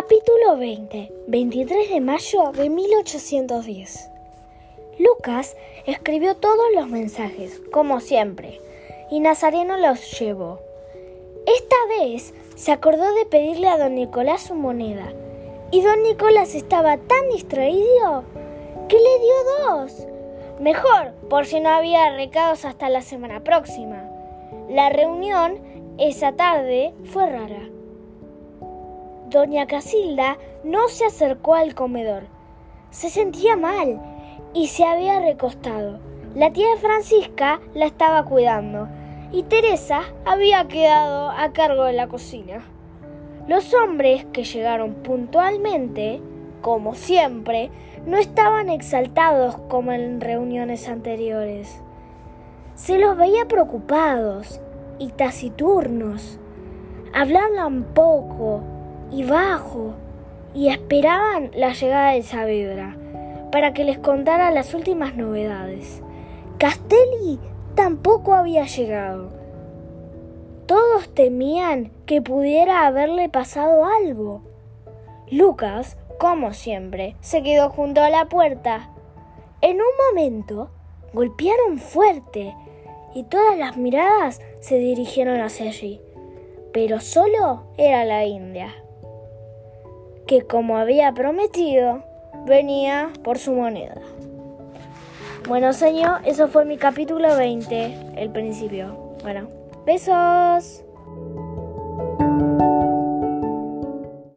Capítulo 20, 23 de mayo de 1810. Lucas escribió todos los mensajes, como siempre, y Nazareno los llevó. Esta vez se acordó de pedirle a don Nicolás su moneda, y don Nicolás estaba tan distraído que le dio dos. Mejor, por si no había recados hasta la semana próxima. La reunión esa tarde fue rara. Doña Casilda no se acercó al comedor. Se sentía mal y se había recostado. La tía Francisca la estaba cuidando y Teresa había quedado a cargo de la cocina. Los hombres que llegaron puntualmente, como siempre, no estaban exaltados como en reuniones anteriores. Se los veía preocupados y taciturnos. Hablaban poco y bajo y esperaban la llegada de Saavedra para que les contara las últimas novedades. Castelli tampoco había llegado. Todos temían que pudiera haberle pasado algo. Lucas, como siempre, se quedó junto a la puerta. En un momento golpearon fuerte y todas las miradas se dirigieron hacia allí. Pero solo era la India que como había prometido, venía por su moneda. Bueno, señor, eso fue mi capítulo 20, el principio. Bueno, besos.